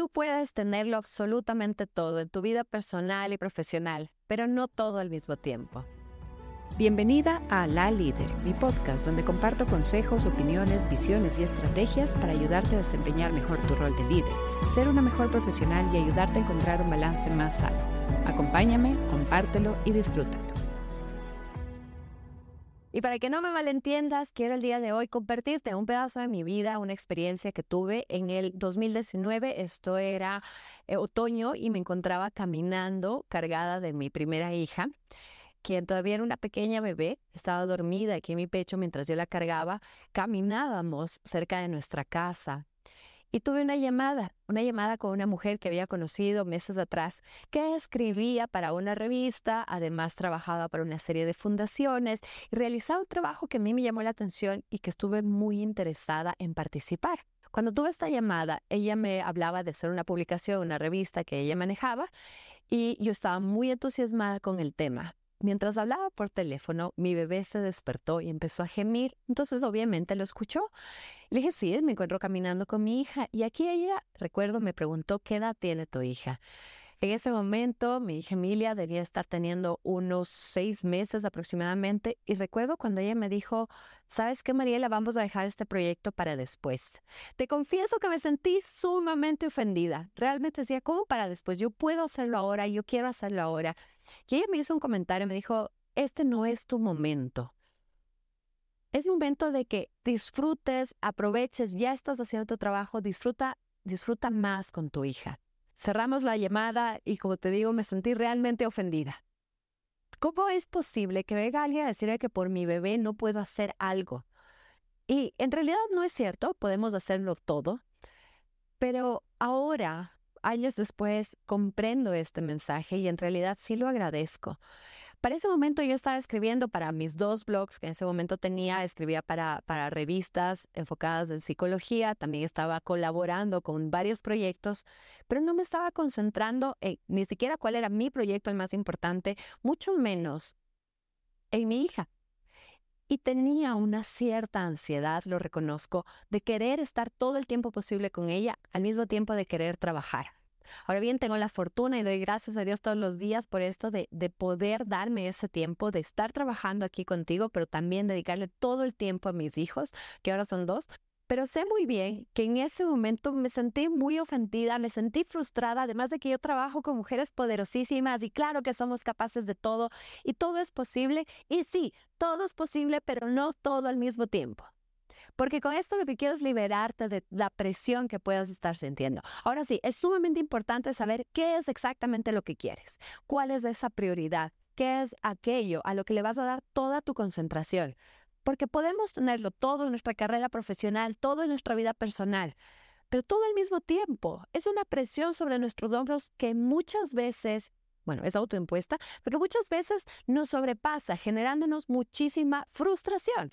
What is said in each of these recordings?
Tú puedes tenerlo absolutamente todo en tu vida personal y profesional, pero no todo al mismo tiempo. Bienvenida a La Líder, mi podcast donde comparto consejos, opiniones, visiones y estrategias para ayudarte a desempeñar mejor tu rol de líder, ser una mejor profesional y ayudarte a encontrar un balance más sano. Acompáñame, compártelo y disfrútalo. Y para que no me malentiendas, quiero el día de hoy compartirte un pedazo de mi vida, una experiencia que tuve en el 2019. Esto era eh, otoño y me encontraba caminando cargada de mi primera hija, quien todavía era una pequeña bebé, estaba dormida aquí en mi pecho mientras yo la cargaba. Caminábamos cerca de nuestra casa y tuve una llamada, una llamada con una mujer que había conocido meses atrás, que escribía para una revista, además trabajaba para una serie de fundaciones y realizaba un trabajo que a mí me llamó la atención y que estuve muy interesada en participar. Cuando tuve esta llamada, ella me hablaba de hacer una publicación, una revista que ella manejaba, y yo estaba muy entusiasmada con el tema. Mientras hablaba por teléfono, mi bebé se despertó y empezó a gemir, entonces obviamente lo escuchó. Le dije, sí, me encuentro caminando con mi hija y aquí ella, recuerdo, me preguntó, ¿qué edad tiene tu hija? En ese momento, mi hija Emilia debía estar teniendo unos seis meses aproximadamente y recuerdo cuando ella me dijo, ¿sabes qué, Mariela? Vamos a dejar este proyecto para después. Te confieso que me sentí sumamente ofendida. Realmente decía, ¿cómo para después? Yo puedo hacerlo ahora, yo quiero hacerlo ahora. Y ella me hizo un comentario, me dijo, este no es tu momento. Es momento de que disfrutes, aproveches, ya estás haciendo tu trabajo, disfruta, disfruta más con tu hija. Cerramos la llamada y como te digo, me sentí realmente ofendida. ¿Cómo es posible que venga alguien a decirle que por mi bebé no puedo hacer algo? Y en realidad no es cierto, podemos hacerlo todo, pero ahora años después comprendo este mensaje y en realidad sí lo agradezco. Para ese momento yo estaba escribiendo para mis dos blogs que en ese momento tenía, escribía para, para revistas enfocadas en psicología, también estaba colaborando con varios proyectos, pero no me estaba concentrando en ni siquiera cuál era mi proyecto el más importante, mucho menos en mi hija. Y tenía una cierta ansiedad, lo reconozco, de querer estar todo el tiempo posible con ella, al mismo tiempo de querer trabajar. Ahora bien, tengo la fortuna y doy gracias a Dios todos los días por esto de, de poder darme ese tiempo, de estar trabajando aquí contigo, pero también dedicarle todo el tiempo a mis hijos, que ahora son dos, pero sé muy bien que en ese momento me sentí muy ofendida, me sentí frustrada, además de que yo trabajo con mujeres poderosísimas y claro que somos capaces de todo y todo es posible y sí, todo es posible, pero no todo al mismo tiempo. Porque con esto lo que quiero es liberarte de la presión que puedas estar sintiendo. Ahora sí, es sumamente importante saber qué es exactamente lo que quieres, cuál es esa prioridad, qué es aquello a lo que le vas a dar toda tu concentración. Porque podemos tenerlo todo en nuestra carrera profesional, todo en nuestra vida personal, pero todo al mismo tiempo. Es una presión sobre nuestros hombros que muchas veces bueno, es autoimpuesta, porque muchas veces nos sobrepasa, generándonos muchísima frustración.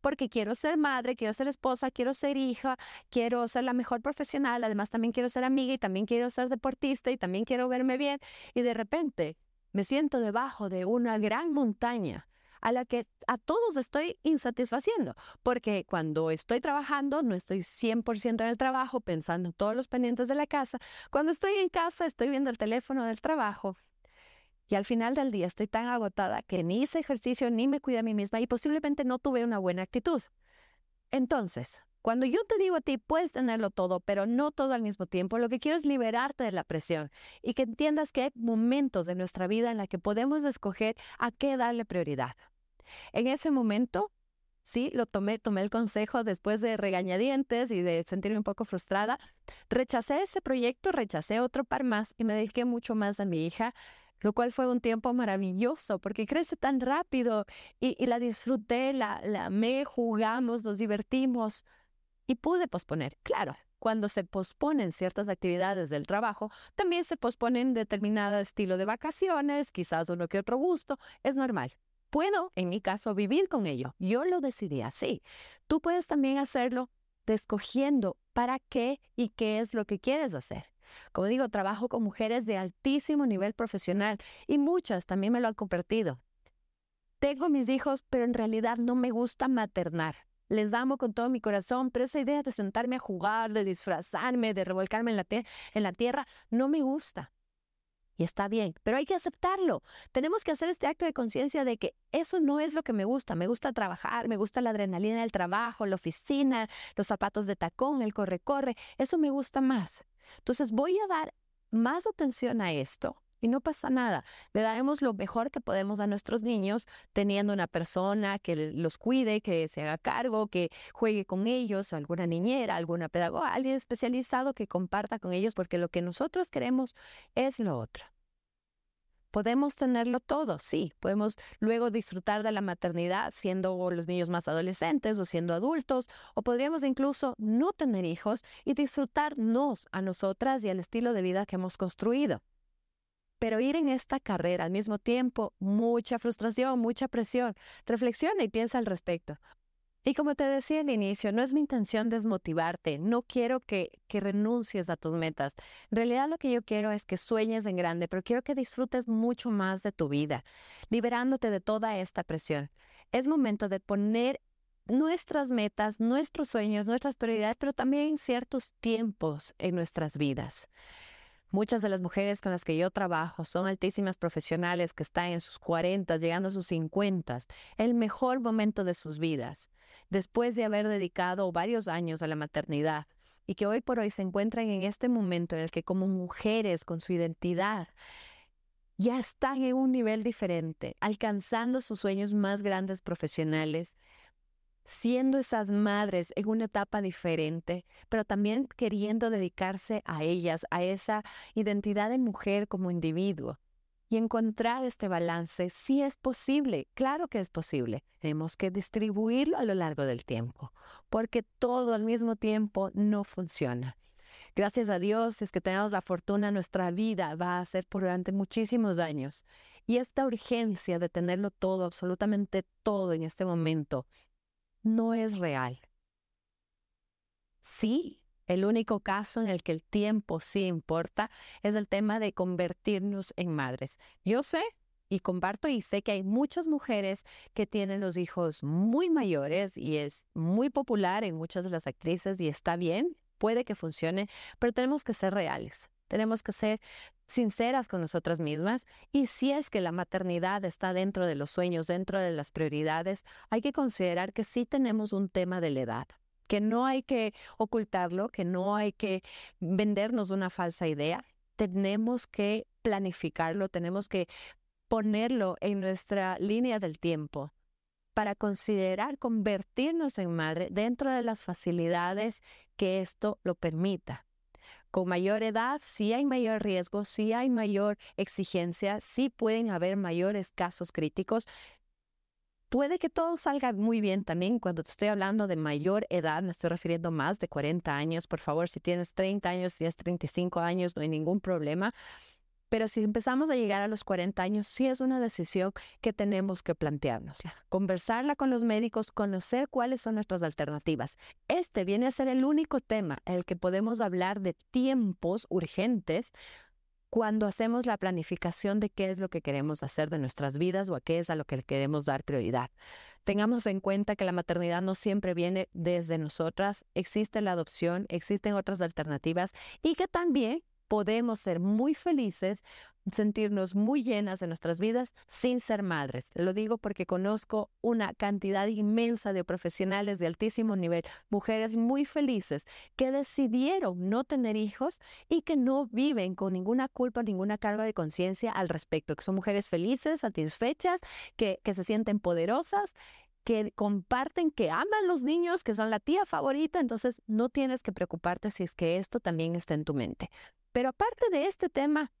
Porque quiero ser madre, quiero ser esposa, quiero ser hija, quiero ser la mejor profesional, además también quiero ser amiga y también quiero ser deportista y también quiero verme bien. Y de repente me siento debajo de una gran montaña a la que a todos estoy insatisfaciendo, porque cuando estoy trabajando no estoy 100% en el trabajo pensando en todos los pendientes de la casa, cuando estoy en casa estoy viendo el teléfono del trabajo y al final del día estoy tan agotada que ni hice ejercicio ni me cuidé a mí misma y posiblemente no tuve una buena actitud. Entonces, cuando yo te digo a ti, puedes tenerlo todo, pero no todo al mismo tiempo, lo que quiero es liberarte de la presión y que entiendas que hay momentos de nuestra vida en la que podemos escoger a qué darle prioridad. En ese momento, sí, lo tomé, tomé el consejo después de regañadientes y de sentirme un poco frustrada. Rechacé ese proyecto, rechacé otro par más y me dediqué mucho más a mi hija lo cual fue un tiempo maravilloso porque crece tan rápido y, la disfruté, la, la amé, jugamos, nos divertimos y pude posponer. Claro, cuando se posponen ciertas actividades del trabajo, también se posponen determinado estilo de vacaciones, quizás uno que otro gusto, es normal. Puedo, en mi caso, vivir con ello. Yo lo decidí así. Tú puedes también hacerlo escogiendo para qué y qué es lo que quieres hacer. Como digo, trabajo con mujeres de altísimo nivel profesional y muchas también me lo han compartido. Tengo mis hijos, pero en realidad no me gusta maternar. les amo con todo mi corazón, pero esa idea de sentarme a jugar, de disfrazarme, de revolcarme en la, tierra, no me gusta. Y está bien, pero hay que aceptarlo. Tenemos que hacer este acto de conciencia de que eso no es lo que me gusta. Me gusta trabajar, me gusta la adrenalina del trabajo, la oficina, los zapatos de tacón, el corre-corre. Eso me gusta más. Entonces voy a dar más atención a esto y no pasa nada. Le daremos lo mejor que podemos a nuestros niños teniendo una persona que los cuide, que se haga cargo, que juegue con ellos, alguna niñera, alguna pedagoga, alguien especializado que comparta con ellos, porque lo que nosotros queremos es lo otro. Podemos tenerlo todo, sí. Podemos luego disfrutar de la maternidad siendo los niños más adolescentes o siendo adultos, o podríamos incluso no tener hijos y disfrutarnos a nosotras y al estilo de vida que hemos construido. Pero ir en esta carrera al mismo tiempo, mucha frustración, mucha presión. Reflexiona y piensa al respecto. Y como te decía al inicio, no es mi intención desmotivarte, no quiero que, que renuncies a tus metas. En realidad lo que yo quiero es que sueñes en grande, pero quiero que disfrutes mucho más de tu vida, liberándote de toda esta presión. Es momento de poner nuestras metas, nuestros sueños, nuestras prioridades, pero también ciertos tiempos en nuestras vidas. Muchas de las mujeres con las que yo trabajo son altísimas profesionales que están en sus 40, llegando a sus 50, el mejor momento de sus vidas, después de haber dedicado varios años a la maternidad y que hoy por hoy se encuentran en este momento en el que como mujeres con su identidad ya están en un nivel diferente, alcanzando sus sueños más grandes profesionales, siendo esas madres en una etapa diferente, pero también queriendo dedicarse a ellas, a esa identidad de mujer como individuo. Y encontrar este balance sí es posible, claro que es posible. Tenemos que distribuirlo a lo largo del tiempo, porque todo al mismo tiempo no funciona. Gracias a Dios es que tenemos la fortuna, nuestra vida va a ser por durante muchísimos años. Y esta urgencia de tenerlo todo, absolutamente todo en este momento, no es real. Sí, el único caso en el que el tiempo sí importa es el tema de convertirnos en madres. Yo sé y comparto y sé que hay muchas mujeres que tienen los hijos muy mayores y es muy popular en muchas de las actrices y está bien, puede que funcione, pero tenemos que ser reales. Tenemos que ser sinceras con nosotras mismas y si es que la maternidad está dentro de los sueños, dentro de las prioridades, hay que considerar que sí tenemos un tema de la edad, que no hay que ocultarlo, que no hay que vendernos una falsa idea, tenemos que planificarlo, tenemos que ponerlo en nuestra línea del tiempo para considerar convertirnos en madre dentro de las facilidades que esto lo permita con mayor edad sí hay mayor riesgo, sí hay mayor exigencia, sí pueden haber mayores casos críticos. Puede que todo salga muy bien también cuando te estoy hablando de mayor edad, me estoy refiriendo más de 40 años. Por favor, si tienes 30 años, si tienes 35 años, no hay ningún problema. Pero si empezamos a llegar a los 40 años, sí es una decisión que tenemos que planteárnosla. Conversarla con los médicos, conocer cuáles son nuestras alternativas. Este viene a ser el único tema en el que podemos hablar de tiempos urgentes cuando hacemos la planificación de qué es lo que queremos hacer de nuestras vidas o a qué es a lo que queremos dar prioridad. Tengamos en cuenta que la maternidad no siempre viene desde nosotras, existe la adopción, existen otras alternativas y que también podemos ser muy felices, sentirnos muy llenas de nuestras vidas sin ser madres. Lo digo porque conozco una cantidad inmensa de profesionales de altísimo nivel, mujeres muy felices que decidieron no tener hijos y que no viven con ninguna culpa, ninguna carga de conciencia al respecto, que son mujeres felices, satisfechas, que, que se sienten poderosas que comparten, que aman los niños, que son la tía favorita, entonces no tienes que preocuparte si es que esto también está en tu mente. Pero aparte de este tema,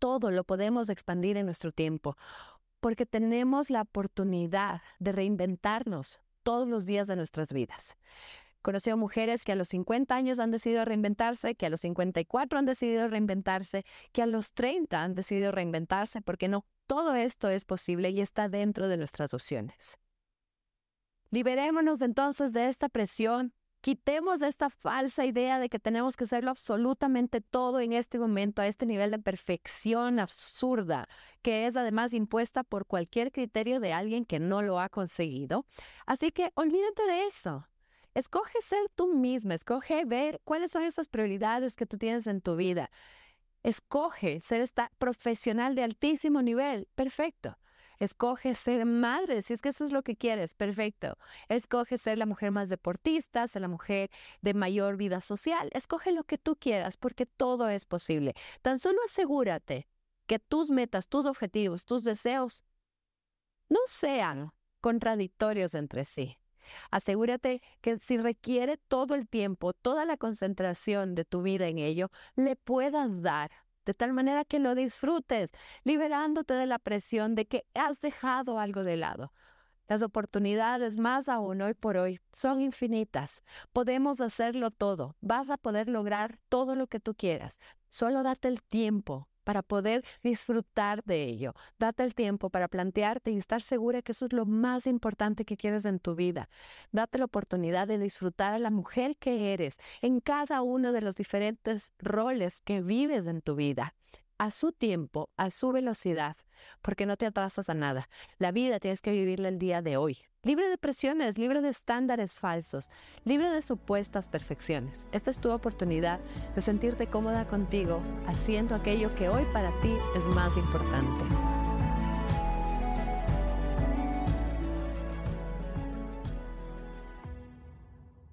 todo lo podemos expandir en nuestro tiempo, porque tenemos la oportunidad de reinventarnos todos los días de nuestras vidas. Conocí a mujeres que a los 50 años han decidido reinventarse, que a los 54 han decidido reinventarse, que a los 30 han decidido reinventarse, porque no, todo esto es posible y está dentro de nuestras opciones. Liberémonos entonces de esta presión Quitemos esta falsa idea de que tenemos que hacerlo absolutamente todo en este momento a este nivel de perfección absurda, que es además impuesta por cualquier criterio de alguien que no lo ha conseguido. Así que olvídate de eso. Escoge ser tú misma, escoge ver cuáles son esas prioridades que tú tienes en tu vida. Escoge ser esta profesional de altísimo nivel. Perfecto. Escoge ser madre, si es que eso es lo que quieres, perfecto. Escoge ser la mujer más deportista, ser la mujer de mayor vida social. Escoge lo que tú quieras, porque todo es posible. Tan solo asegúrate que tus metas, tus objetivos, tus deseos no sean contradictorios entre sí. Asegúrate que si requiere todo el tiempo, toda la concentración de tu vida en ello, le puedas dar de tal manera que lo disfrutes, liberándote de la presión de que has dejado algo de lado. Las oportunidades, más aún hoy por hoy, son infinitas. Podemos hacerlo todo. Vas a poder lograr todo lo que tú quieras. Solo date el tiempo para poder disfrutar de ello. Date el tiempo para plantearte y estar segura que eso es lo más importante que quieres en tu vida. Date la oportunidad de disfrutar a la mujer que eres en cada uno de los diferentes roles que vives en tu vida a su tiempo, a su velocidad, porque no te atrasas a nada. La vida tienes que vivirla el día de hoy, libre de presiones, libre de estándares falsos, libre de supuestas perfecciones. Esta es tu oportunidad de sentirte cómoda contigo, haciendo aquello que hoy para ti es más importante.